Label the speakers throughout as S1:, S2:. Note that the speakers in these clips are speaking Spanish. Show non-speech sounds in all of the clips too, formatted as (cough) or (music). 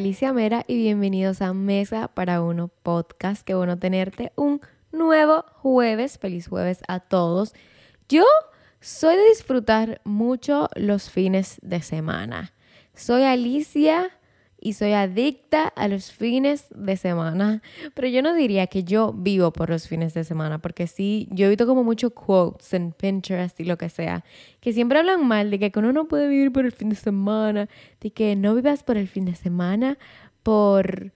S1: Alicia Mera y bienvenidos a Mesa para Uno Podcast. Qué bueno tenerte un nuevo jueves. Feliz jueves a todos. Yo soy de disfrutar mucho los fines de semana. Soy Alicia y soy adicta a los fines de semana, pero yo no diría que yo vivo por los fines de semana, porque sí, yo he visto como muchos quotes en Pinterest y lo que sea, que siempre hablan mal de que uno no puede vivir por el fin de semana, de que no vivas por el fin de semana, por...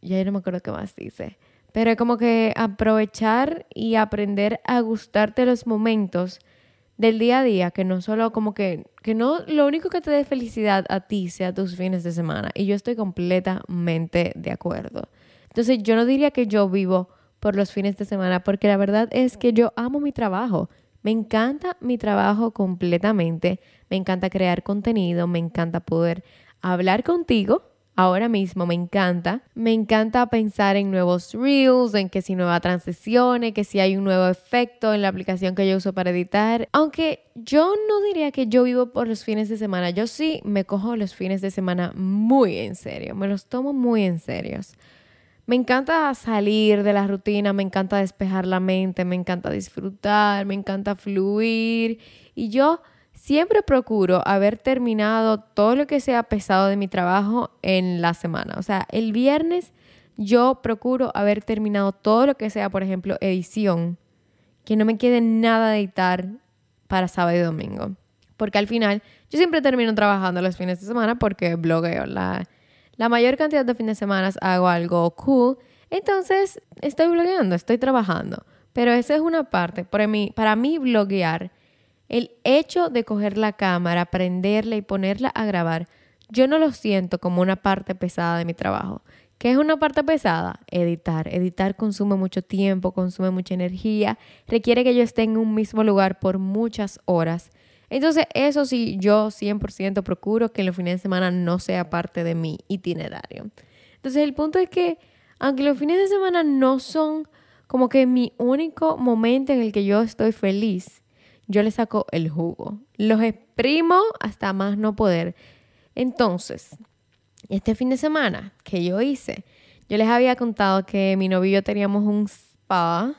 S1: Ya no me acuerdo qué más dice, pero como que aprovechar y aprender a gustarte los momentos del día a día, que no solo como que, que no, lo único que te dé felicidad a ti sea tus fines de semana. Y yo estoy completamente de acuerdo. Entonces yo no diría que yo vivo por los fines de semana, porque la verdad es que yo amo mi trabajo. Me encanta mi trabajo completamente. Me encanta crear contenido, me encanta poder hablar contigo ahora mismo me encanta. Me encanta pensar en nuevos reels, en que si nueva transiciones, que si hay un nuevo efecto en la aplicación que yo uso para editar. Aunque yo no diría que yo vivo por los fines de semana, yo sí me cojo los fines de semana muy en serio, me los tomo muy en serio. Me encanta salir de la rutina, me encanta despejar la mente, me encanta disfrutar, me encanta fluir y yo Siempre procuro haber terminado todo lo que sea pesado de mi trabajo en la semana. O sea, el viernes yo procuro haber terminado todo lo que sea, por ejemplo, edición, que no me quede nada de editar para sábado y domingo. Porque al final yo siempre termino trabajando los fines de semana porque blogueo. La, la mayor cantidad de fines de semana hago algo cool. Entonces estoy blogueando, estoy trabajando. Pero esa es una parte. Para mí, para mí bloguear el hecho de coger la cámara, prenderla y ponerla a grabar, yo no lo siento como una parte pesada de mi trabajo. ¿Qué es una parte pesada? Editar. Editar consume mucho tiempo, consume mucha energía, requiere que yo esté en un mismo lugar por muchas horas. Entonces, eso sí, yo 100% procuro que los fines de semana no sea parte de mi itinerario. Entonces, el punto es que, aunque los fines de semana no son como que mi único momento en el que yo estoy feliz, yo le saco el jugo. Los exprimo hasta más no poder. Entonces, este fin de semana que yo hice, yo les había contado que mi novio y yo teníamos un spa.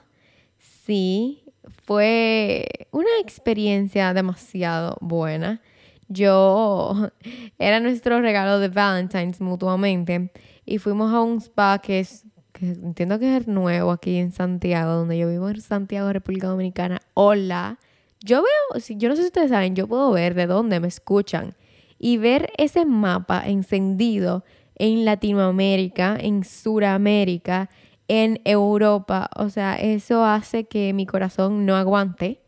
S1: Sí, fue una experiencia demasiado buena. Yo, (laughs) era nuestro regalo de Valentine's mutuamente y fuimos a un spa que es, que entiendo que es nuevo aquí en Santiago, donde yo vivo en Santiago, República Dominicana. Hola yo veo, yo no sé si ustedes saben, yo puedo ver de dónde me escuchan y ver ese mapa encendido en Latinoamérica, en Suramérica, en Europa. O sea, eso hace que mi corazón no aguante.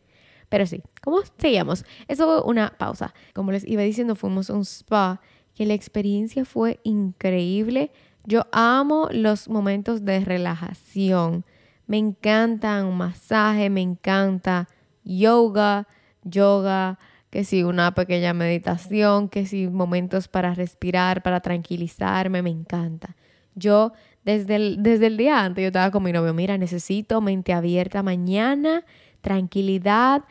S1: Pero sí, ¿cómo seguíamos? Eso fue una pausa. Como les iba diciendo, fuimos a un spa, que la experiencia fue increíble. Yo amo los momentos de relajación. Me encanta un masaje, me encanta yoga, yoga, que si una pequeña meditación, que si momentos para respirar, para tranquilizarme, me encanta. Yo desde el, desde el día antes yo estaba con mi novio, mira, necesito mente abierta mañana, tranquilidad,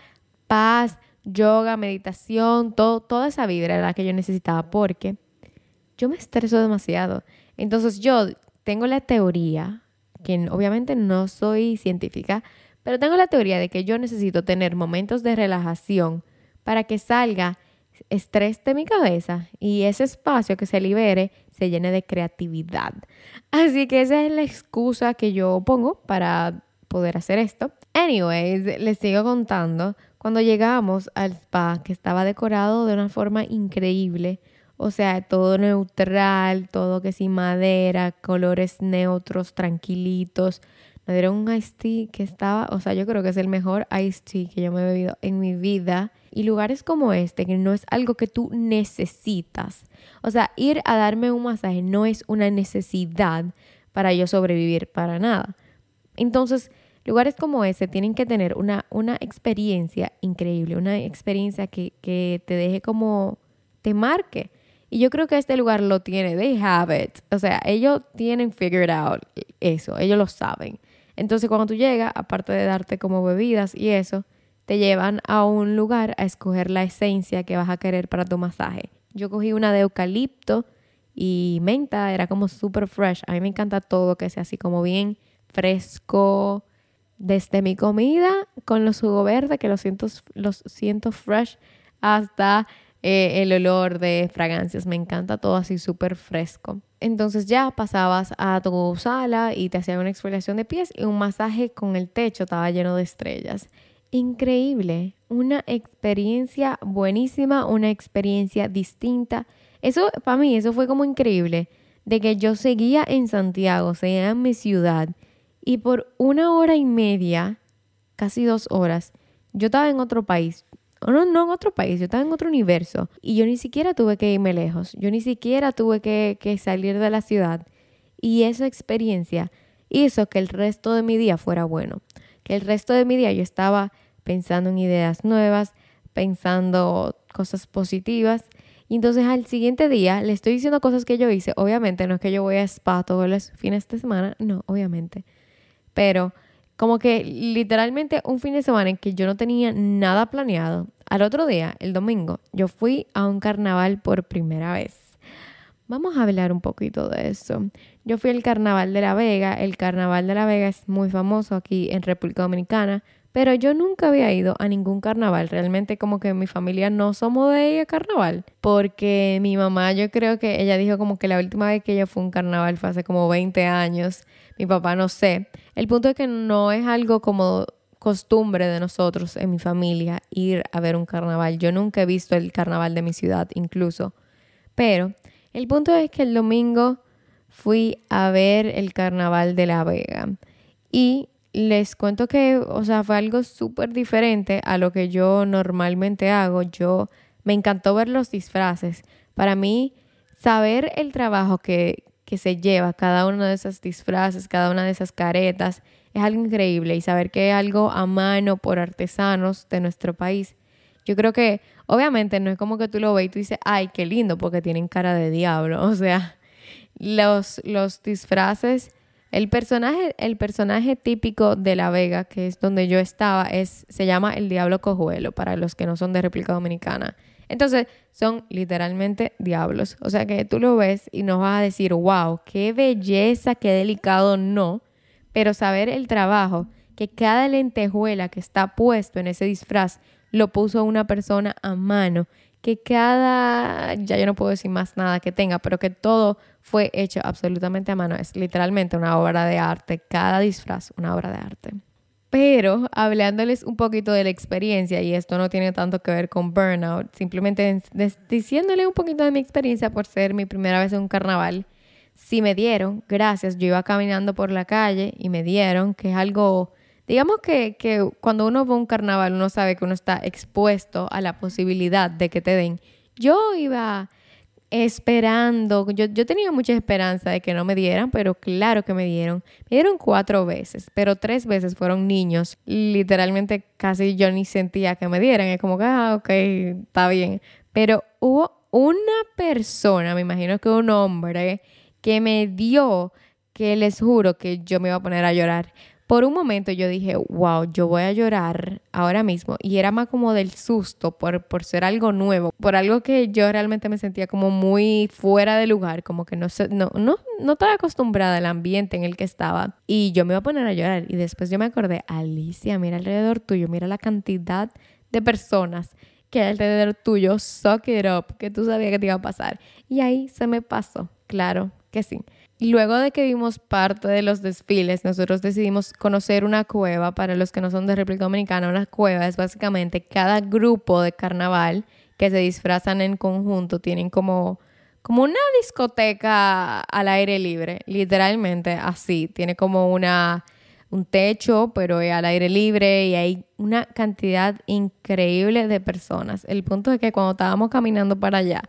S1: paz, yoga, meditación, todo, toda esa vibra era la que yo necesitaba porque yo me estreso demasiado. Entonces yo tengo la teoría, que obviamente no soy científica, pero tengo la teoría de que yo necesito tener momentos de relajación para que salga estrés de mi cabeza y ese espacio que se libere se llene de creatividad. Así que esa es la excusa que yo pongo para poder hacer esto. Anyways, les sigo contando. Cuando llegamos al spa, que estaba decorado de una forma increíble, o sea, todo neutral, todo que sin madera, colores neutros, tranquilitos, me dieron un iced tea que estaba, o sea, yo creo que es el mejor iced tea que yo me he bebido en mi vida. Y lugares como este, que no es algo que tú necesitas. O sea, ir a darme un masaje no es una necesidad para yo sobrevivir para nada. Entonces, lugares como ese tienen que tener una, una experiencia increíble, una experiencia que, que te deje como, te marque. Y yo creo que este lugar lo tiene, they have it. O sea, ellos tienen figured out eso, ellos lo saben. Entonces cuando tú llegas, aparte de darte como bebidas y eso, te llevan a un lugar a escoger la esencia que vas a querer para tu masaje. Yo cogí una de eucalipto y menta, era como súper fresh. A mí me encanta todo que sea así como bien fresco. Desde mi comida con los jugos verdes, que los siento, los siento fresh, hasta eh, el olor de fragancias. Me encanta todo así súper fresco. Entonces ya pasabas a tu sala y te hacían una exfoliación de pies y un masaje con el techo estaba lleno de estrellas. Increíble, una experiencia buenísima, una experiencia distinta. Eso, para mí, eso fue como increíble, de que yo seguía en Santiago, seguía en mi ciudad, y por una hora y media, casi dos horas, yo estaba en otro país. No, no en otro país, yo estaba en otro universo. Y yo ni siquiera tuve que irme lejos. Yo ni siquiera tuve que, salir de la ciudad. Y esa experiencia hizo que el resto de mi día fuera bueno. Que el resto de mi día yo estaba pensando en ideas nuevas, pensando cosas positivas. Y entonces al siguiente día le estoy diciendo cosas que yo hice. Obviamente no es que yo voy a spa todos los fines de semana, no, obviamente. Pero como que literalmente un fin de semana en que yo no tenía nada planeado. Al otro día, el domingo, yo fui a un carnaval por primera vez. Vamos a hablar un poquito de eso. Yo fui al Carnaval de la Vega. El Carnaval de la Vega es muy famoso aquí en República Dominicana, pero yo nunca había ido a ningún carnaval. Realmente como que mi familia no somos de ir a carnaval, porque mi mamá yo creo que ella dijo como que la última vez que ella fue a un carnaval fue hace como 20 años mi papá no sé. El punto es que no es algo como costumbre de nosotros en mi familia ir a ver un carnaval. Yo nunca he visto el carnaval de mi ciudad incluso. Pero el punto es que el domingo fui a ver el carnaval de La Vega. Y les cuento que, o sea, fue algo súper diferente a lo que yo normalmente hago. Yo me encantó ver los disfraces. Para mí, saber el trabajo que, que se lleva cada una de esas disfraces, cada una de esas caretas, es algo increíble y saber que es algo a mano por artesanos de nuestro país. Yo creo que obviamente no es como que tú lo ves y tú dices, ay, qué lindo porque tienen cara de diablo. (laughs) O sea, los, los disfraces, el personaje, el personaje típico de La Vega, que es donde yo estaba, es, se llama el Diablo Cojuelo, para los que no son de República Dominicana. Entonces, son literalmente diablos. O sea que tú lo ves y no vas a decir, wow, qué belleza, qué delicado, no. Pero saber el trabajo, que cada lentejuela que está puesto en ese disfraz lo puso una persona a mano, que cada, ya yo no puedo decir más nada que tenga, pero que todo fue hecho absolutamente a mano. Es literalmente una obra de arte, cada disfraz, una obra de arte. Pero hablándoles un poquito de la experiencia, y esto no tiene tanto que ver con burnout, simplemente diciéndole un poquito de mi experiencia por ser mi primera vez en un carnaval, si me dieron, gracias, yo iba caminando por la calle y me dieron, que es algo, digamos que, que cuando uno va a un carnaval uno sabe que uno está expuesto a la posibilidad de que te den. Yo iba esperando, yo, yo tenía mucha esperanza de que no me dieran, pero claro que me dieron. Me dieron cuatro veces, pero tres veces fueron niños. Literalmente casi yo ni sentía que me dieran. Es como que, ah, ok, está bien. Pero hubo una persona, me imagino que un hombre, que me dio que les juro que yo me iba a poner a llorar. Por un momento yo dije, wow, yo voy a llorar ahora mismo. Y era más como del susto por, por ser algo nuevo, por algo que yo realmente me sentía como muy fuera de lugar, como que no, no, no, no estaba acostumbrada al ambiente en el que estaba. Y yo me iba a poner a llorar. Y después yo me acordé, Alicia, mira alrededor tuyo, mira la cantidad de personas que alrededor tuyo, suck it up, que tú sabías que te iba a pasar. Y ahí se me pasó, claro que sí. Luego de que vimos parte de los desfiles, nosotros decidimos conocer una cueva. Para los que no son de República Dominicana, una cueva es básicamente cada grupo de carnaval que se disfrazan en conjunto. Tienen como, como una discoteca al aire libre, literalmente así. Tiene como una, un techo, pero al aire libre y hay una cantidad increíble de personas. El punto es que cuando estábamos caminando para allá,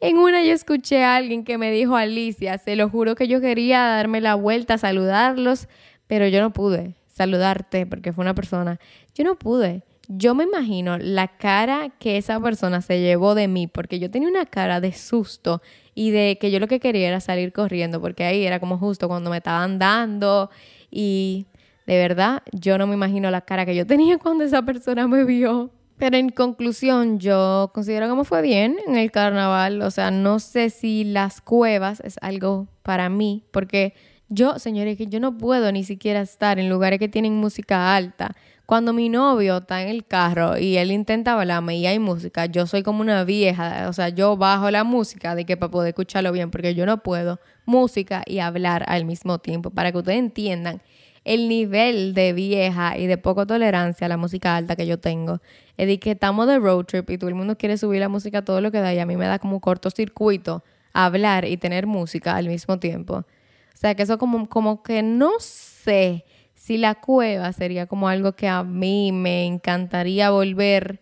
S1: en una yo escuché a alguien que me dijo, Alicia, se lo juro que yo quería darme la vuelta, saludarlos, pero yo no pude saludarte porque fue una persona. Yo no pude. Yo me imagino la cara que esa persona se llevó de mí, porque yo tenía una cara de susto y de que yo lo que quería era salir corriendo, porque ahí era como justo cuando me estaban dando y de verdad yo no me imagino la cara que yo tenía cuando esa persona me vio. Pero en conclusión, yo considero que me fue bien en el carnaval. O sea, no sé si las cuevas es algo para mí, porque yo, señores, que yo no puedo ni siquiera estar en lugares que tienen música alta. Cuando mi novio está en el carro y él intenta hablarme y hay música, yo soy como una vieja, o sea, yo bajo la música de que para poder escucharlo bien, porque yo no puedo música y hablar al mismo tiempo, para que ustedes entiendan el nivel de vieja y de poco tolerancia a la música alta que yo tengo. Es de que estamos de road trip y todo el mundo quiere subir la música todo lo que da y a mí me da como cortocircuito hablar y tener música al mismo tiempo. O sea, que eso como, como que no sé si la cueva sería como algo que a mí me encantaría volver.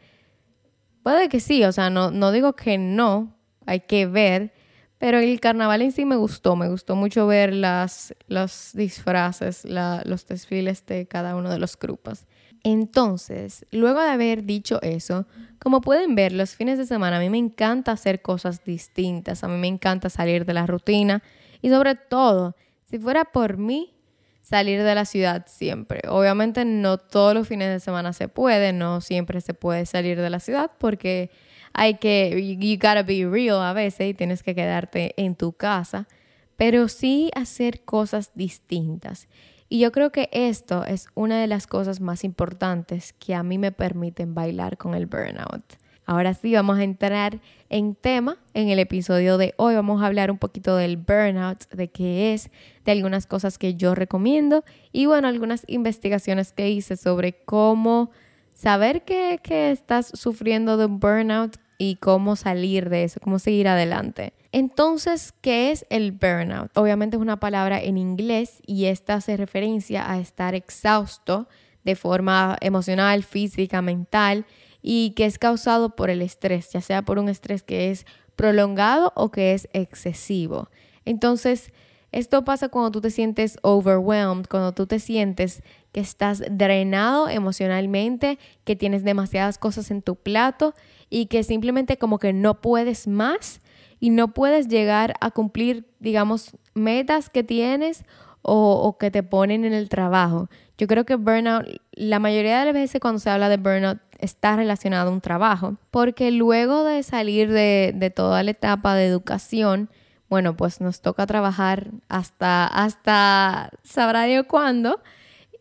S1: Puede que sí, o sea, no, no digo que no, hay que ver, pero el carnaval en sí me gustó, me gustó mucho ver las, los disfraces, los desfiles de cada uno de los grupos. Entonces, luego de haber dicho eso, como pueden ver, los fines de semana a mí me encanta hacer cosas distintas, a mí me encanta salir de la rutina y sobre todo si fuera por mí, salir de la ciudad siempre. Obviamente no todos los fines de semana se puede, no siempre se puede salir de la ciudad porque hay que, you gotta be real a veces y tienes que quedarte en tu casa, pero sí hacer cosas distintas. Y yo creo que esto es una de las cosas más importantes que a mí me permiten bailar con el burnout. Ahora sí, vamos a entrar en tema. En el episodio de hoy vamos a hablar un poquito del burnout, de qué es, de algunas cosas que yo recomiendo y bueno, algunas investigaciones que hice sobre cómo saber que, que estás sufriendo de un burnout y cómo salir de eso, cómo seguir adelante. Entonces, ¿qué es el burnout? Obviamente es una palabra en inglés y esta hace referencia a estar exhausto de forma emocional, física, mental y que es causado por el estrés, ya sea por un estrés que es prolongado o que es excesivo. Entonces, esto pasa cuando tú te sientes overwhelmed, cuando tú te sientes que estás drenado emocionalmente, que tienes demasiadas cosas en tu plato y que simplemente como que no puedes más y no puedes llegar a cumplir, digamos, metas que tienes o, que te ponen en el trabajo. Yo creo que burnout, la mayoría de las veces cuando se habla de burnout, está relacionado a un trabajo, porque luego de salir de, toda la etapa de educación, bueno, pues nos toca trabajar hasta, hasta sabrá Dios cuándo,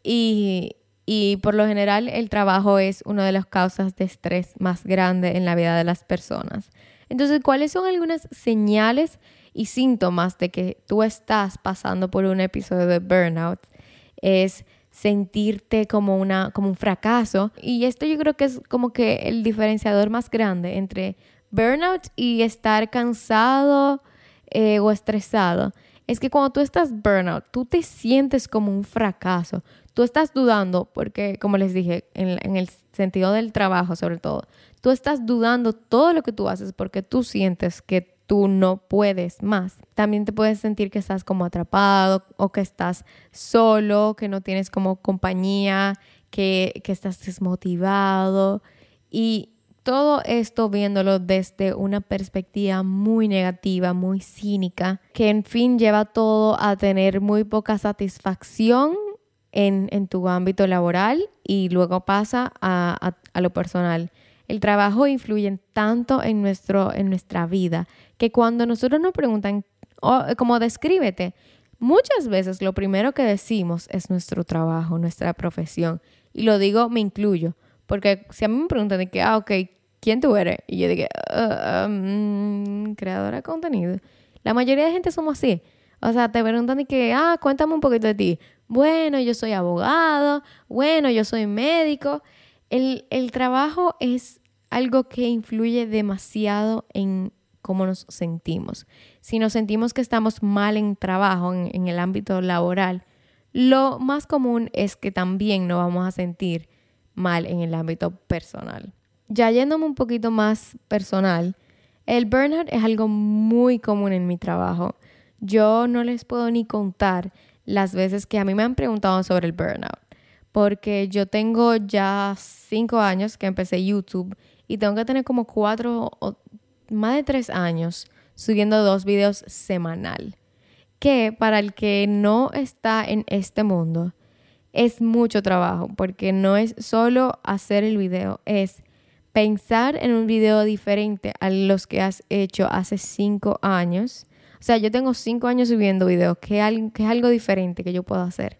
S1: y, y por lo general el trabajo es una de las causas de estrés más grande en la vida de las personas. Entonces, ¿cuáles son algunas señales y síntomas de que tú estás pasando por un episodio de burnout? Es sentirte como, una, como un fracaso. Y esto yo creo que es como que el diferenciador más grande entre burnout y estar cansado o estresado. Es que cuando tú estás burnout, tú te sientes como un fracaso. Tú estás dudando, porque como les dije, en, en el sentido del trabajo sobre todo, tú estás dudando todo lo que tú haces porque tú sientes que tú no puedes más. También te puedes sentir que estás como atrapado o que estás solo, que no tienes como compañía, que, que estás desmotivado y todo esto viéndolo desde una perspectiva muy negativa, muy cínica, que en fin lleva todo a tener muy poca satisfacción en, en tu ámbito laboral y luego pasa a, a, lo personal. El trabajo influye tanto en, nuestro, en nuestra vida que cuando nosotros nos preguntan, oh, como descríbete, muchas veces lo primero que decimos es nuestro trabajo, nuestra profesión. Y lo digo, me incluyo, porque si a mí me preguntan de que, ah, ok, ¿quién tú eres? Y yo digo, uh, um, creadora de contenido. La mayoría de gente somos así. O sea, te preguntan de que, ah, cuéntame un poquito de ti. Bueno, yo soy abogado, bueno, yo soy médico. El, el trabajo es algo que influye demasiado en cómo nos sentimos. Si nos sentimos que estamos mal en trabajo, en, el ámbito laboral, lo más común es que también nos vamos a sentir mal en el ámbito personal. Ya yéndome un poquito más personal, el burnout es algo muy común en mi trabajo. Yo no les puedo ni contar las veces que a mí me han preguntado sobre el burnout, porque yo tengo ya cinco años que empecé YouTube y tengo que tener como cuatro o más de tres años subiendo dos videos semanal. Que para el que no está en este mundo es mucho trabajo porque no es solo hacer el video, es pensar en un video diferente a los que has hecho hace cinco años. O sea, yo tengo cinco años subiendo videos, que, es algo diferente que yo puedo hacer.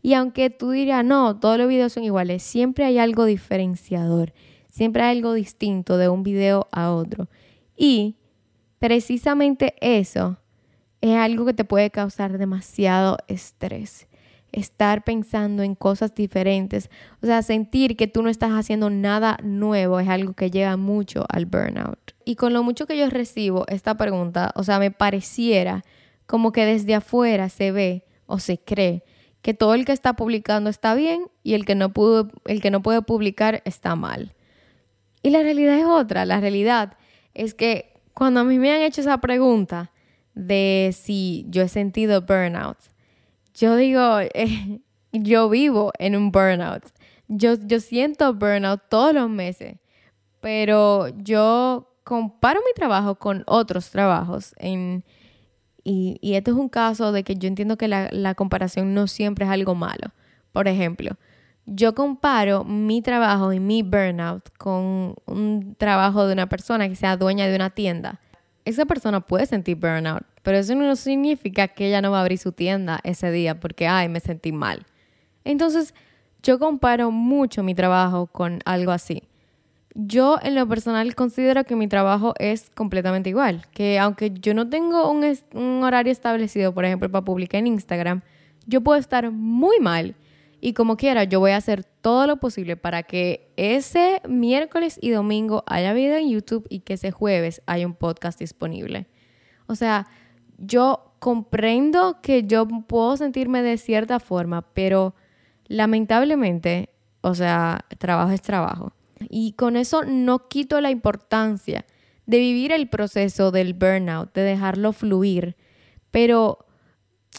S1: Y aunque tú dirás, no, todos los videos son iguales, siempre hay algo diferenciador, siempre hay algo distinto de un video a otro. Y precisamente eso es algo que te puede causar demasiado estrés. Estar pensando en cosas diferentes, o sea, sentir que tú no estás haciendo nada nuevo es algo que llega mucho al burnout. Y con lo mucho que yo recibo esta pregunta, o sea, me pareciera como que desde afuera se ve o se cree que todo el que está publicando está bien y el que no, pudo, el que no puede publicar está mal. Y la realidad es otra, la realidad es que cuando a mí me han hecho esa pregunta, de si yo he sentido burnout. Yo digo, eh, (laughs) yo vivo en un burnout. Yo, yo siento burnout todos los meses, pero yo comparo mi trabajo con otros trabajos. Y, y esto es un caso de que yo entiendo que la, la comparación no siempre es algo malo. Por ejemplo, yo comparo mi trabajo y mi burnout con un trabajo de una persona que sea dueña de una tienda esa persona puede sentir burnout, pero eso no significa que ella no va a abrir su tienda ese día porque, ay, me sentí mal. Entonces, yo comparo mucho mi trabajo con algo así. Yo en lo personal considero que mi trabajo es completamente igual, que aunque yo no tengo un, horario establecido, por ejemplo, para publicar en Instagram, yo puedo estar muy mal y como quiera, yo voy a hacer todo lo posible para que ese miércoles y domingo haya video en YouTube y que ese jueves haya un podcast disponible. O sea, yo comprendo que yo puedo sentirme de cierta forma, pero lamentablemente, o sea, trabajo es trabajo. Y con eso no quito la importancia de vivir el proceso del burnout, de dejarlo fluir, pero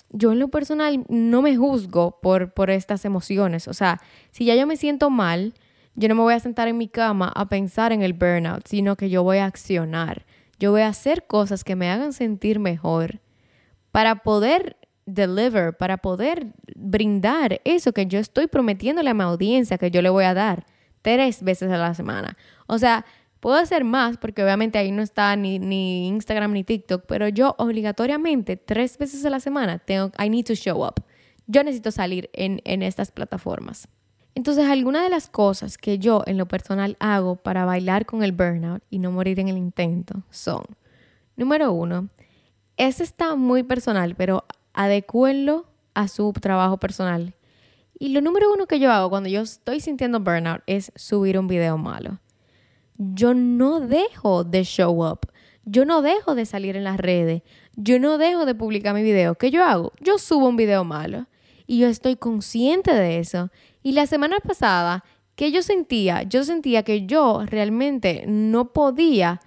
S1: yo en lo personal no me juzgo por, por estas emociones. O sea, si ya yo me siento mal, yo no me voy a sentar en mi cama a pensar en el burnout, sino que yo voy a accionar. Yo voy a hacer cosas que me hagan sentir mejor para poder deliver, para poder brindar eso que yo estoy prometiéndole a mi audiencia que yo le voy a dar tres veces a la semana. O sea, Puedo hacer más porque obviamente ahí no está ni, ni, Instagram ni TikTok, pero yo obligatoriamente tres veces a la semana tengo, I need to show up. Yo necesito salir en, en estas plataformas. Entonces, algunas de las cosas que yo en lo personal hago para bailar con el burnout y no morir en el intento son, número uno, ese está muy personal, pero adecúenlo a su trabajo personal. Y lo número uno que yo hago cuando yo estoy sintiendo burnout es subir un video malo yo no dejo de show up. Yo no dejo de salir en las redes. Yo no dejo de publicar mi video. ¿Qué yo hago? Yo subo un video malo. Y yo estoy consciente de eso. Y la semana pasada, ¿qué yo sentía? Yo sentía que yo realmente no podía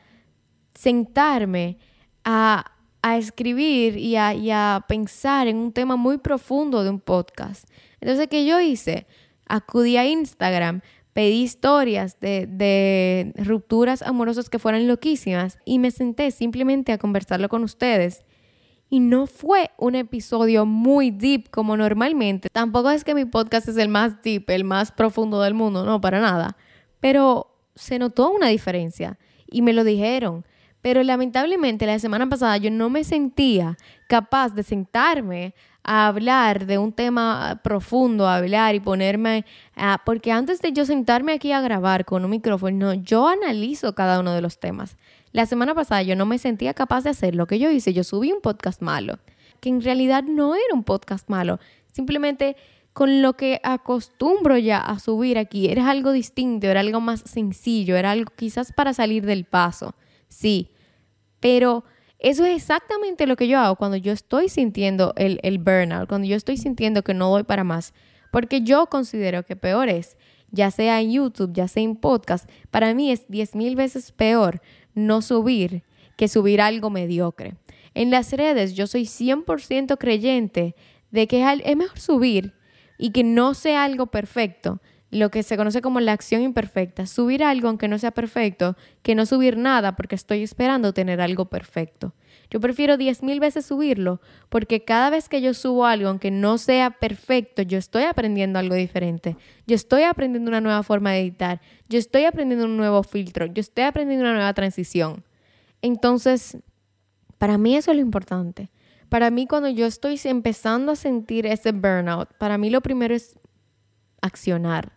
S1: sentarme a, escribir y a, y a pensar en un tema muy profundo de un podcast. Entonces, ¿qué yo hice? Acudí a Instagram, pedí historias de, rupturas amorosas que fueran loquísimas y me senté simplemente a conversarlo con ustedes. Y no fue un episodio muy deep como normalmente. Tampoco es que mi podcast es el más deep, el más profundo del mundo, no, para nada. Pero se notó una diferencia y me lo dijeron. Pero lamentablemente la semana pasada yo no me sentía capaz de sentarme a hablar de un tema profundo, a hablar y ponerme, a, porque antes de yo sentarme aquí a grabar con un micrófono, yo analizo cada uno de los temas. La semana pasada yo no me sentía capaz de hacer lo que yo hice, yo subí un podcast malo, que en realidad no era un podcast malo, simplemente con lo que acostumbro ya a subir aquí, era algo distinto, era algo más sencillo, era algo quizás para salir del paso, sí, pero eso es exactamente lo que yo hago cuando yo estoy sintiendo el, el burnout, cuando yo estoy sintiendo que no doy para más. Porque yo considero que peor es, ya sea en YouTube, ya sea en podcast, para mí es 10 mil veces peor no subir que subir algo mediocre. En las redes yo soy 100% creyente de que es mejor subir y que no sea algo perfecto lo que se conoce como la acción imperfecta, subir algo aunque no sea perfecto, que no subir nada porque estoy esperando tener algo perfecto. Yo prefiero diez mil veces subirlo porque cada vez que yo subo algo, aunque no sea perfecto, yo estoy aprendiendo algo diferente. Yo estoy aprendiendo una nueva forma de editar. Yo estoy aprendiendo un nuevo filtro. Yo estoy aprendiendo una nueva transición. Entonces, para mí eso es lo importante. Para mí cuando yo estoy empezando a sentir ese burnout, para mí lo primero es accionar.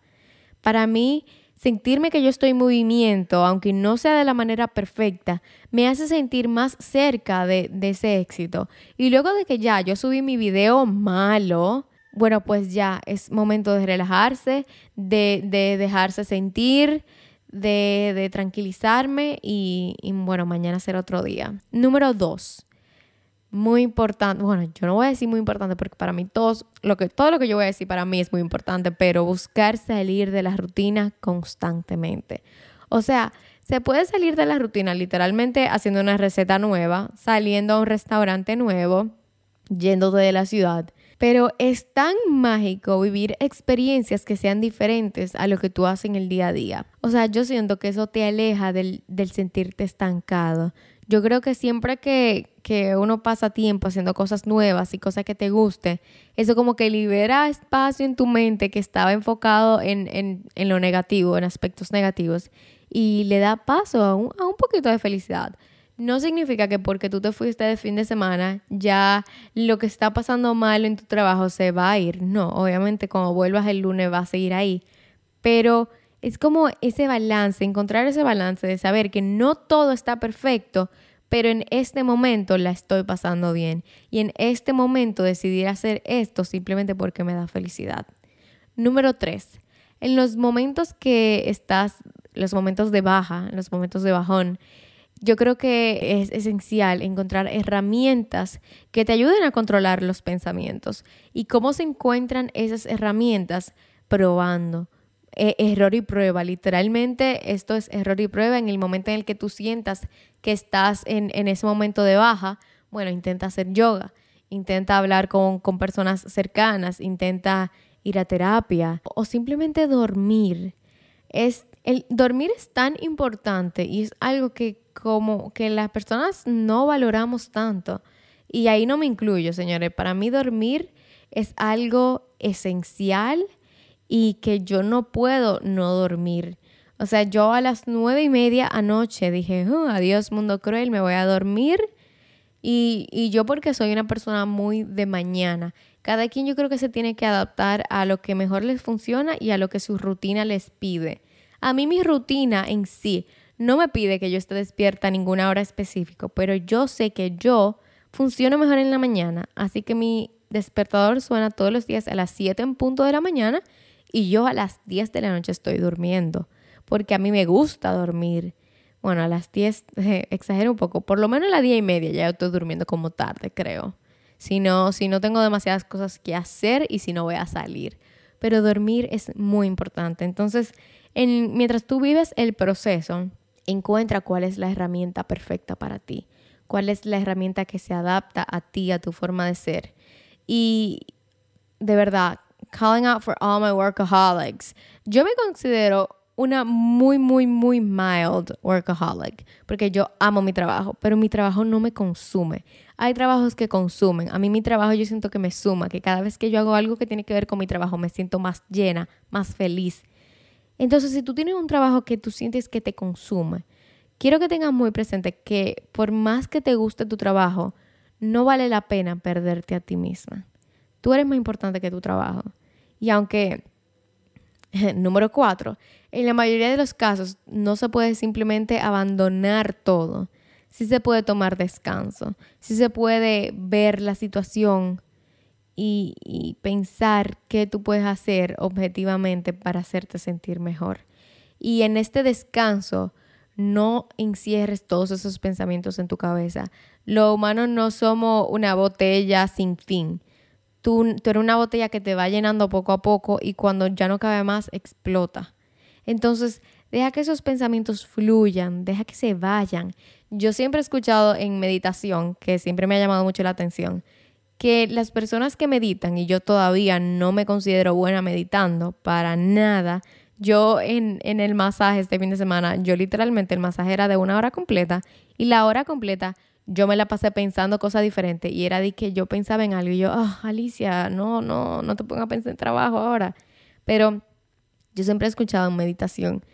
S1: Para mí sentirme que yo estoy en movimiento, aunque no sea de la manera perfecta, me hace sentir más cerca de, ese éxito. Y luego de que ya yo subí mi video malo, bueno, pues ya es momento de relajarse, de, dejarse sentir, de, tranquilizarme y, y, bueno, mañana será otro día. Número dos, muy importante, bueno, yo no voy a decir muy importante porque para mí todos, lo que, todo lo que yo voy a decir para mí es muy importante, pero buscar salir de la rutina constantemente. O sea, se puede salir de la rutina literalmente haciendo una receta nueva, saliendo a un restaurante nuevo, yendo de la ciudad. Pero es tan mágico vivir experiencias que sean diferentes a lo que tú haces en el día a día. O sea, yo siento que eso te aleja del, del sentirte estancado. Yo creo que siempre que, que uno pasa tiempo haciendo cosas nuevas y cosas que te guste, eso como que libera espacio en tu mente que estaba enfocado en, en, en lo negativo, en aspectos negativos, y le da paso a un, a un poquito de felicidad. No significa que porque tú te fuiste de fin de semana ya lo que está pasando mal en tu trabajo se va a ir. No, obviamente cuando vuelvas el lunes va a seguir ahí. Pero es como ese balance, encontrar ese balance de saber que no todo está perfecto, pero en este momento la estoy pasando bien y en este momento decidir hacer esto simplemente porque me da felicidad. Número tres, en los momentos que estás, los momentos de baja, los momentos de bajón, yo creo que es esencial encontrar herramientas que te ayuden a controlar los pensamientos. ¿Y cómo se encuentran esas herramientas? Probando e, error y prueba. Literalmente esto es error y prueba en el momento en el que tú sientas que estás en, ese momento de baja. Bueno, intenta hacer yoga, intenta hablar con, con personas cercanas, intenta ir a terapia o simplemente dormir. Es, el dormir es tan importante y es algo que como que las personas no valoramos tanto. Y ahí no me incluyo, señores. Para mí dormir es algo esencial y que yo no puedo no dormir. O sea, yo a las nueve y media anoche dije, uh, adiós mundo cruel, me voy a dormir. Y, y yo porque soy una persona muy de mañana. Cada quien yo creo que se tiene que adaptar a lo que mejor les funciona y a lo que su rutina les pide. A mí mi rutina en sí no me pide que yo esté despierta a ninguna hora específica, pero yo sé que yo funciono mejor en la mañana. Así que mi despertador suena todos los días a las 7 en punto de la mañana y yo a las 10 de la noche estoy durmiendo, porque a mí me gusta dormir. Bueno, a las 10, (laughs) exagero un poco, por lo menos a las 10 y media ya estoy durmiendo como tarde, creo. Si no, si no tengo demasiadas cosas que hacer y si no voy a salir. Pero dormir es muy importante. Entonces, en, mientras tú vives el proceso, encuentra cuál es la herramienta perfecta para ti, cuál es la herramienta que se adapta a ti, a tu forma de ser. Y de verdad, calling out for all my workaholics. Yo me considero una muy, muy, muy mild workaholic, porque yo amo mi trabajo, pero mi trabajo no me consume. Hay trabajos que consumen. A mí mi trabajo yo siento que me suma, que cada vez que yo hago algo que tiene que ver con mi trabajo me siento más llena, más feliz. Entonces, si tú tienes un trabajo que tú sientes que te consume, quiero que tengas muy presente que por más que te guste tu trabajo, no vale la pena perderte a ti misma. Tú eres más importante que tu trabajo. Y aunque, (laughs) número cuatro, en la mayoría de los casos no se puede simplemente abandonar todo. Sí se puede tomar descanso, sí se puede ver la situación y, pensar qué tú puedes hacer objetivamente para hacerte sentir mejor. Y en este descanso, no encierres todos esos pensamientos en tu cabeza. Los humanos no somos una botella sin fin tú, eres una botella que te va llenando poco a poco y cuando ya no cabe más, explota. Entonces, deja que esos pensamientos fluyan, deja que se vayan. Yo siempre he escuchado en meditación, que siempre me ha llamado mucho la atención, que las personas que meditan, y yo todavía no me considero buena meditando para nada, yo en, en, el masaje este fin de semana, yo literalmente el masaje era de una hora completa y la hora completa yo me la pasé pensando cosas diferentes y era de que yo pensaba en algo y yo, oh, Alicia, no, no, no te pongas a pensar en trabajo ahora. Pero yo siempre he escuchado en meditación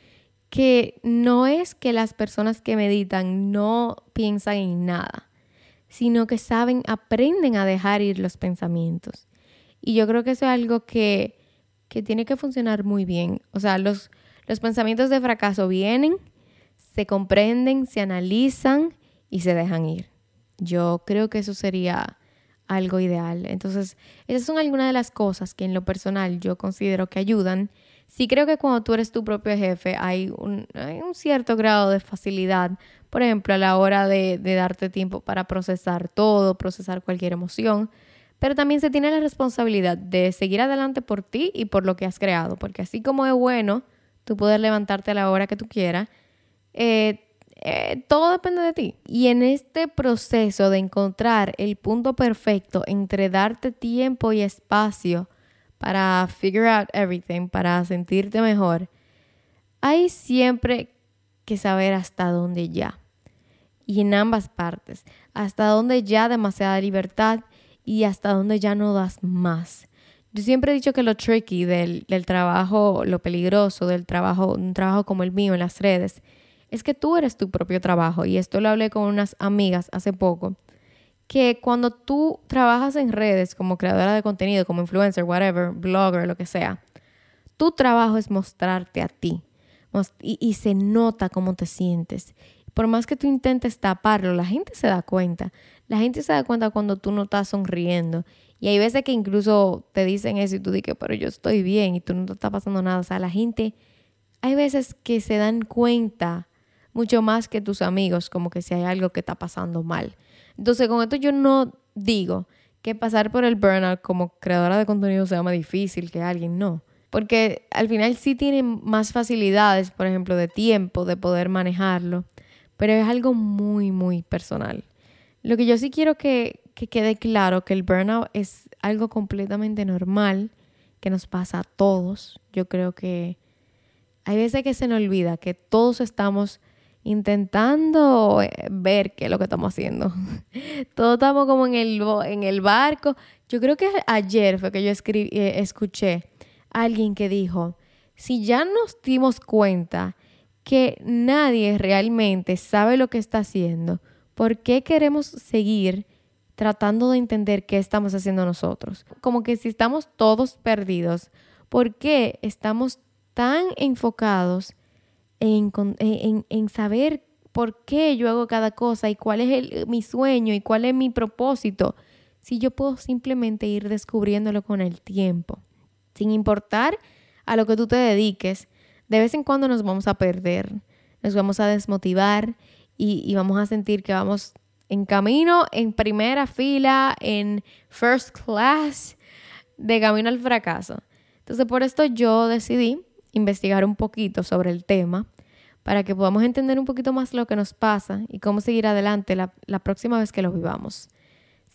S1: que no es que las personas que meditan no piensan en nada sino que saben, aprenden a dejar ir los pensamientos. Y yo creo que eso es algo que, que tiene que funcionar muy bien. O sea, los, los pensamientos de fracaso vienen, se comprenden, se analizan y se dejan ir. Yo creo que eso sería algo ideal. Entonces, esas son algunas de las cosas que en lo personal yo considero que ayudan. Sí creo que cuando tú eres tu propio jefe hay un, cierto grado de facilidad por ejemplo, a la hora de, darte tiempo para procesar todo, procesar cualquier emoción, pero también se tiene la responsabilidad de seguir adelante por ti y por lo que has creado, porque así como es bueno tú poder levantarte a la hora que tú quieras, eh, eh, todo depende de ti. Y en este proceso de encontrar el punto perfecto entre darte tiempo y espacio para figure out everything, para sentirte mejor, hay siempre que saber hasta dónde ya y en ambas partes, hasta donde ya demasiada libertad y hasta donde ya no das más. Yo siempre he dicho que lo tricky del, trabajo, lo peligroso del trabajo, un trabajo como el mío en las redes, es que tú eres tu propio trabajo. Y esto lo hablé con unas amigas hace poco, que cuando tú trabajas en redes como creadora de contenido, como influencer, whatever, blogger, lo que sea, tu trabajo es mostrarte a ti. Y, se nota cómo te sientes por más que tú intentes taparlo, la gente se da cuenta. La gente se da cuenta cuando tú no estás sonriendo. Y hay veces que incluso te dicen eso y tú dices, pero yo estoy bien y tú no te está pasando nada. O sea, la gente, hay veces que se dan cuenta mucho más que tus amigos, como que si hay algo que está pasando mal. Entonces, con esto yo no digo que pasar por el burnout como creadora de contenido sea más difícil que alguien, no. Porque al final sí tienen más facilidades, por ejemplo, de tiempo, de poder manejarlo pero es algo muy, muy personal. Lo que yo sí quiero que, que quede claro, que el burnout es algo completamente normal, que nos pasa a todos. Yo creo que hay veces que se nos olvida que todos estamos intentando eh, ver qué es lo que estamos haciendo. (laughs) Todos estamos como en el, en el barco. Yo creo que ayer fue que yo eh, escuché a alguien que dijo, si ya nos dimos cuenta que nadie realmente sabe lo que está haciendo, ¿por qué queremos seguir tratando de entender qué estamos haciendo nosotros? Como que si estamos todos perdidos, ¿por qué estamos tan enfocados en, saber por qué yo hago cada cosa y cuál es mi sueño y cuál es mi propósito? Si yo puedo simplemente ir descubriéndolo con el tiempo, sin importar a lo que tú te dediques, de vez en cuando nos vamos a perder, nos vamos a desmotivar y, vamos a sentir que vamos en camino, en primera fila, en first class, de camino al fracaso. Entonces por esto yo decidí investigar un poquito sobre el tema para que podamos entender un poquito más lo que nos pasa y cómo seguir adelante la, la próxima vez que lo vivamos.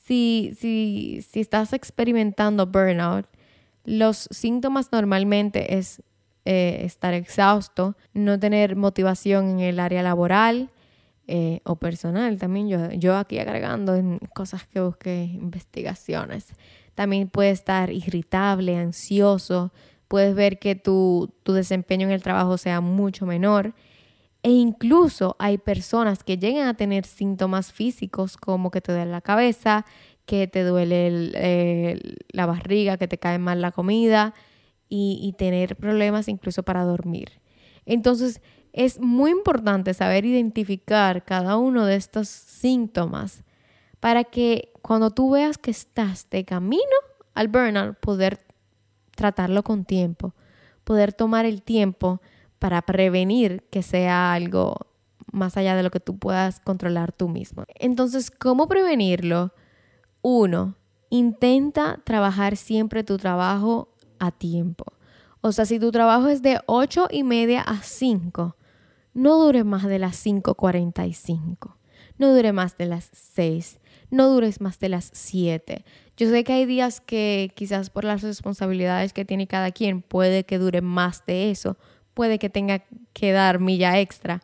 S1: Si, si, si estás experimentando burnout, los síntomas normalmente es eh, estar exhausto, no tener motivación en el área laboral eh, o personal. También yo, yo aquí agregando en cosas que busqué, investigaciones. También puede estar irritable, ansioso, puedes ver que tu, tu desempeño en el trabajo sea mucho menor. E incluso hay personas que llegan a tener síntomas físicos como que te duele la cabeza, que te duele la barriga, que te cae mal la comida, y, tener problemas incluso para dormir. Entonces, es muy importante saber identificar cada uno de estos síntomas para que cuando tú veas que estás de camino al burnout, poder tratarlo con tiempo, poder tomar el tiempo para prevenir que sea algo más allá de lo que tú puedas controlar tú mismo. Entonces, ¿cómo prevenirlo? Uno, intenta trabajar siempre tu trabajo a tiempo. O sea, si tu trabajo es de 8 y media a 5, no dure más de las 5.45. No dure más de las 6. No dures más de las 7. Yo sé que hay días que quizás por las responsabilidades que tiene cada quien puede que dure más de eso, puede que tenga que dar milla extra,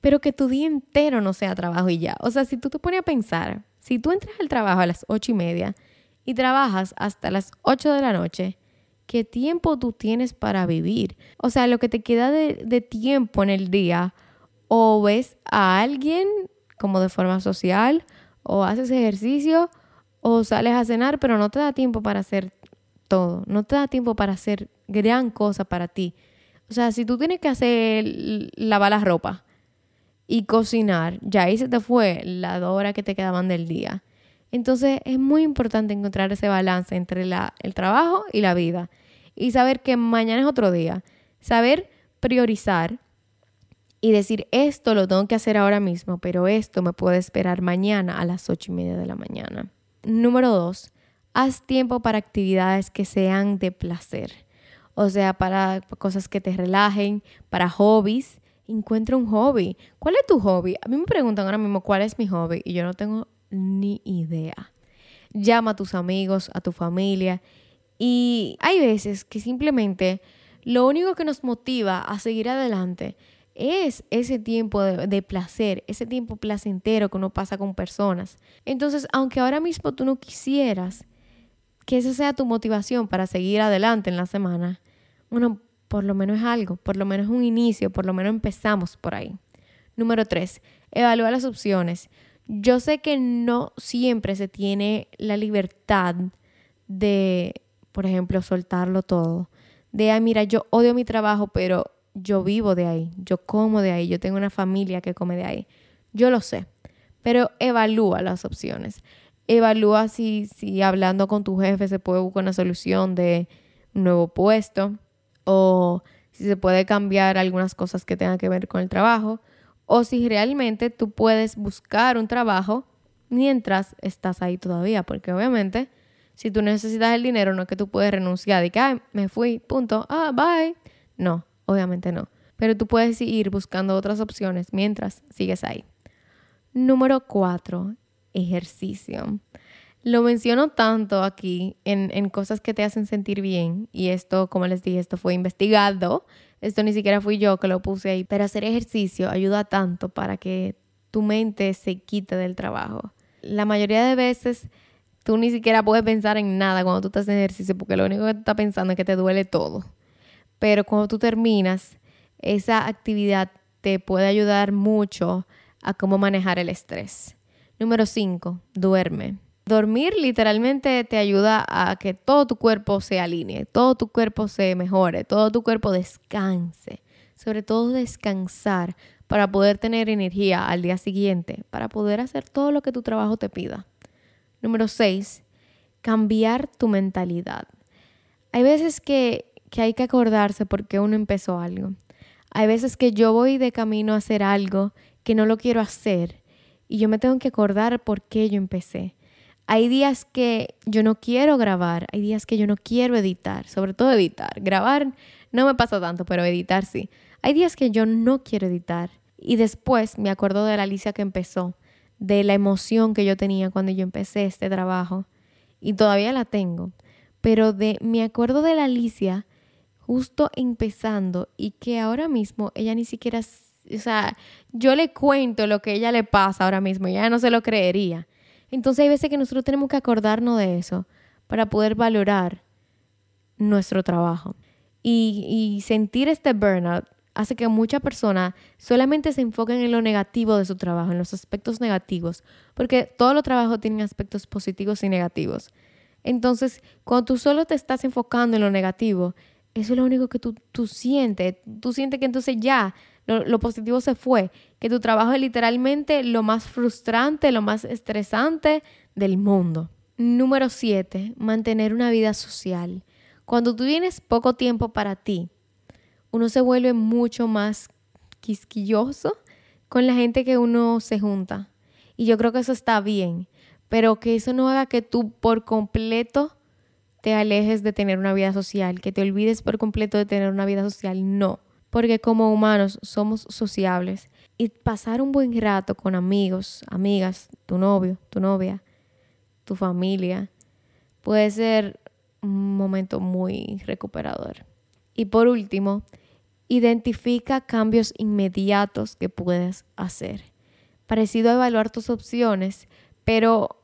S1: pero que tu día entero no sea trabajo y ya. O sea, si tú te pones a pensar, si tú entras al trabajo a las ocho y media y trabajas hasta las ocho de la noche, ¿qué tiempo tú tienes para vivir? O sea, lo que te queda de, de tiempo en el día, o ves a alguien como de forma social, o haces ejercicio, o sales a cenar, pero no te da tiempo para hacer todo, no te da tiempo para hacer gran cosa para ti. O sea, si tú tienes que hacer lavar la ropa y cocinar, ya ahí se te fue la hora que te quedaban del día. Entonces es muy importante encontrar ese balance entre el trabajo y la vida y saber que mañana es otro día. Saber priorizar y decir esto lo tengo que hacer ahora mismo, pero esto me puede esperar mañana a las ocho y media de la mañana. Número dos, haz tiempo para actividades que sean de placer. O sea, para cosas que te relajen, para hobbies. Encuentra un hobby. ¿Cuál es tu hobby? A mí me preguntan ahora mismo cuál es mi hobby y yo no tengo ni idea. Llama a tus amigos, a tu familia. Y hay veces que simplemente lo único que nos motiva a seguir adelante es ese tiempo de, placer, ese tiempo placentero que uno pasa con personas. Entonces, aunque ahora mismo tú no quisieras que esa sea tu motivación para seguir adelante en la semana, bueno, por lo menos es algo, por lo menos es un inicio, por lo menos empezamos por ahí. Número tres, evalúa las opciones. Yo sé que no siempre se tiene la libertad de, por ejemplo, soltarlo todo. De, ay, mira, yo odio mi trabajo, pero yo vivo de ahí, yo como de ahí, yo tengo una familia que come de ahí. Yo lo sé, pero evalúa las opciones. Evalúa si, si hablando con tu jefe se puede buscar una solución de un nuevo puesto o si se puede cambiar algunas cosas que tengan que ver con el trabajo o si realmente tú puedes buscar un trabajo mientras estás ahí todavía, porque obviamente si tú necesitas el dinero no es que tú puedes renunciar y que me fui, punto, ah, bye. No, Obviamente no. Pero tú puedes ir buscando otras opciones mientras sigues ahí. Número cuatro, ejercicio. Lo menciono tanto aquí en, en, cosas que te hacen sentir bien y esto, como les dije, esto fue investigado. Esto ni siquiera fui yo que lo puse ahí. Pero hacer ejercicio ayuda tanto para que tu mente se quite del trabajo. La mayoría de veces tú ni siquiera puedes pensar en nada cuando tú estás en ejercicio porque lo único que tú estás pensando es que te duele todo pero cuando tú terminas, esa actividad te puede ayudar mucho a cómo manejar el estrés. Número 5, duerme. Dormir literalmente te ayuda a que todo tu cuerpo se alinee, todo tu cuerpo se mejore, todo tu cuerpo descanse. Sobre todo descansar para poder tener energía al día siguiente, para poder hacer todo lo que tu trabajo te pida. Número 6, cambiar tu mentalidad. Hay veces que que hay que acordarse porque uno empezó algo. Hay veces que yo voy de camino a hacer algo que no lo quiero hacer y yo me tengo que acordar por qué yo empecé. Hay días que yo no quiero grabar, hay días que yo no quiero editar, sobre todo editar. Grabar no me pasa tanto, pero editar sí. Hay días que yo no quiero editar y después me acuerdo de la Alicia que empezó, de la emoción que yo tenía cuando yo empecé este trabajo y todavía la tengo, pero de me acuerdo de la Alicia justo empezando y que ahora mismo ella ni siquiera, o sea, yo le cuento lo que ella le pasa ahora mismo ella no se lo creería. Entonces hay veces que nosotros tenemos que acordarnos de eso para poder valorar nuestro trabajo. Y, sentir este burnout hace que muchas personas solamente se enfoquen en lo negativo de su trabajo, en los aspectos negativos, porque todos los trabajos tienen aspectos positivos y negativos. Entonces, cuando tú solo te estás enfocando en lo negativo, eso es lo único que tú, tú sientes. Tú sientes que entonces ya lo, positivo se fue, que tu trabajo es literalmente lo más frustrante, lo más estresante del mundo. Número 7, mantener una vida social. Cuando tú tienes poco tiempo para ti, uno se vuelve mucho más quisquilloso con la gente que uno se junta. Y yo creo que eso está bien, pero que eso no haga que tú por completo te alejes de tener una vida social, que te olvides por completo de tener una vida social, no, porque como humanos somos sociables y pasar un buen rato con amigos, amigas, tu novio, tu novia, tu familia, puede ser un momento muy recuperador. Y por último, identifica cambios inmediatos que puedes hacer. Parecido a evaluar tus opciones, pero,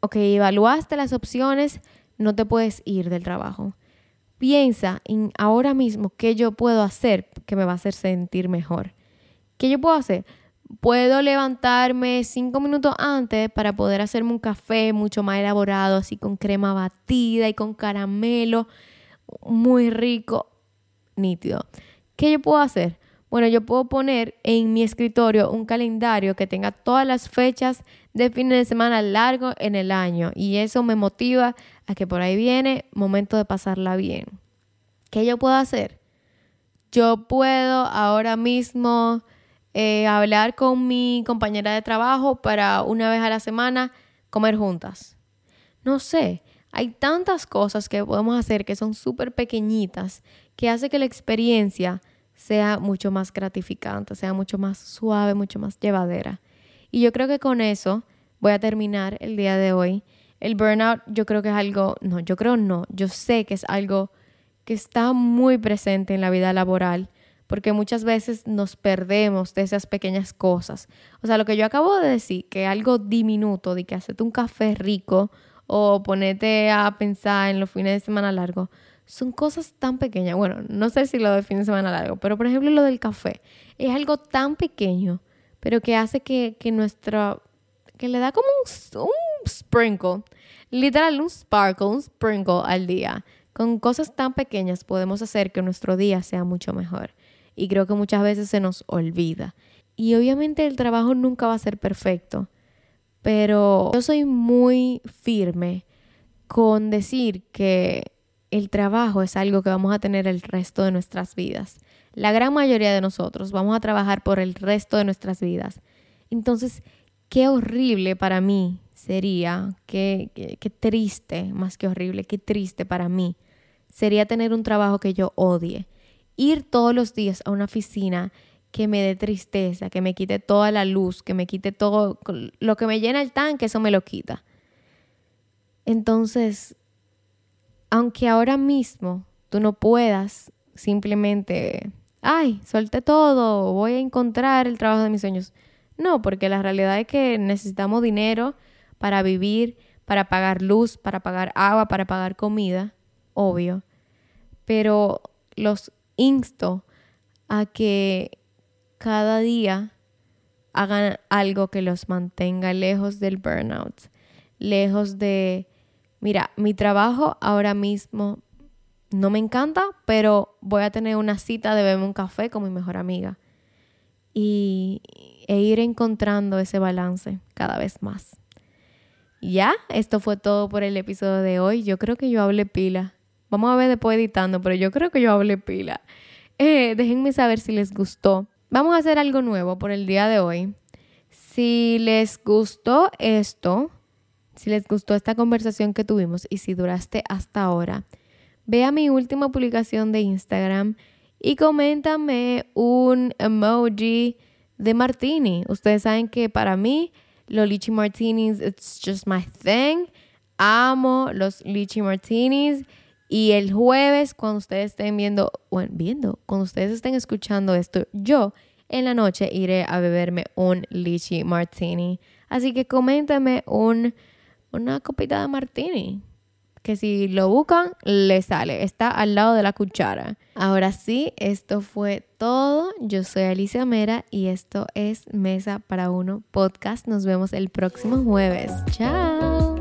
S1: ok, evaluaste las opciones, no te puedes ir del trabajo. Piensa en ahora mismo qué yo puedo hacer que me va a hacer sentir mejor. ¿Qué yo puedo hacer? Puedo levantarme cinco minutos antes para poder hacerme un café mucho más elaborado, así con crema batida y con caramelo, muy rico, nítido. ¿Qué yo puedo hacer? Bueno, yo puedo poner en mi escritorio un calendario que tenga todas las fechas de fin de semana largo en el año y eso me motiva a que por ahí viene momento de pasarla bien. ¿Qué yo puedo hacer? Yo puedo ahora mismo eh, hablar con mi compañera de trabajo para una vez a la semana comer juntas. No sé, hay tantas cosas que podemos hacer que son súper pequeñitas que hace que la experiencia sea mucho más gratificante, sea mucho más suave, mucho más llevadera. Y yo creo que con eso voy a terminar el día de hoy. El burnout yo creo que es algo, no, yo creo no, yo sé que es algo que está muy presente en la vida laboral, porque muchas veces nos perdemos de esas pequeñas cosas. O sea, lo que yo acabo de decir, que algo diminuto, de que hacerte un café rico o ponerte a pensar en los fines de semana largos, son cosas tan pequeñas. Bueno, no sé si lo de fin de semana largo, pero por ejemplo lo del café. Es algo tan pequeño, pero que hace que, que nuestra... que le da como un, un sprinkle, literal un sparkle, un sprinkle al día. Con cosas tan pequeñas podemos hacer que nuestro día sea mucho mejor. Y creo que muchas veces se nos olvida. Y obviamente el trabajo nunca va a ser perfecto, pero yo soy muy firme con decir que el trabajo es algo que vamos a tener el resto de nuestras vidas. La gran mayoría de nosotros vamos a trabajar por el resto de nuestras vidas. Entonces, qué horrible para mí sería, qué, qué, triste, más que horrible, qué triste para mí sería tener un trabajo que yo odie. Ir todos los días a una oficina que me dé tristeza, que me quite toda la luz, que me quite todo, lo que me llena el tanque, eso me lo quita. Entonces, aunque ahora mismo tú no puedas simplemente, ay, suelte todo, voy a encontrar el trabajo de mis sueños. No, porque la realidad es que necesitamos dinero para vivir, para pagar luz, para pagar agua, para pagar comida, obvio. Pero los insto a que cada día hagan algo que los mantenga lejos del burnout, lejos de mira, mi trabajo ahora mismo no me encanta, pero voy a tener una cita de beberme un café con mi mejor amiga. Y, e ir encontrando ese balance cada vez más. Ya, esto fue todo por el episodio de hoy. Yo creo que yo hablé pila. Vamos a ver después editando, pero yo creo que yo hablé pila. Eh, déjenme saber si les gustó. Vamos a hacer algo nuevo por el día de hoy. Si les gustó esto, si les gustó esta conversación que tuvimos y si duraste hasta ahora, ve a mi última publicación de Instagram y coméntame un emoji de martini. Ustedes saben que para mí los lychee martinis, it's just my thing. Amo los lychee martinis. Y el jueves, cuando ustedes estén viendo, bueno, viendo, cuando ustedes estén escuchando esto, yo en la noche iré a beberme un lychee martini. Así que coméntame un una copita de martini. Que si lo buscan, le sale. Está al lado de la cuchara. Ahora sí, esto fue todo. Yo soy Alicia Mera y esto es Mesa para Uno Podcast. Nos vemos el próximo jueves. Chao.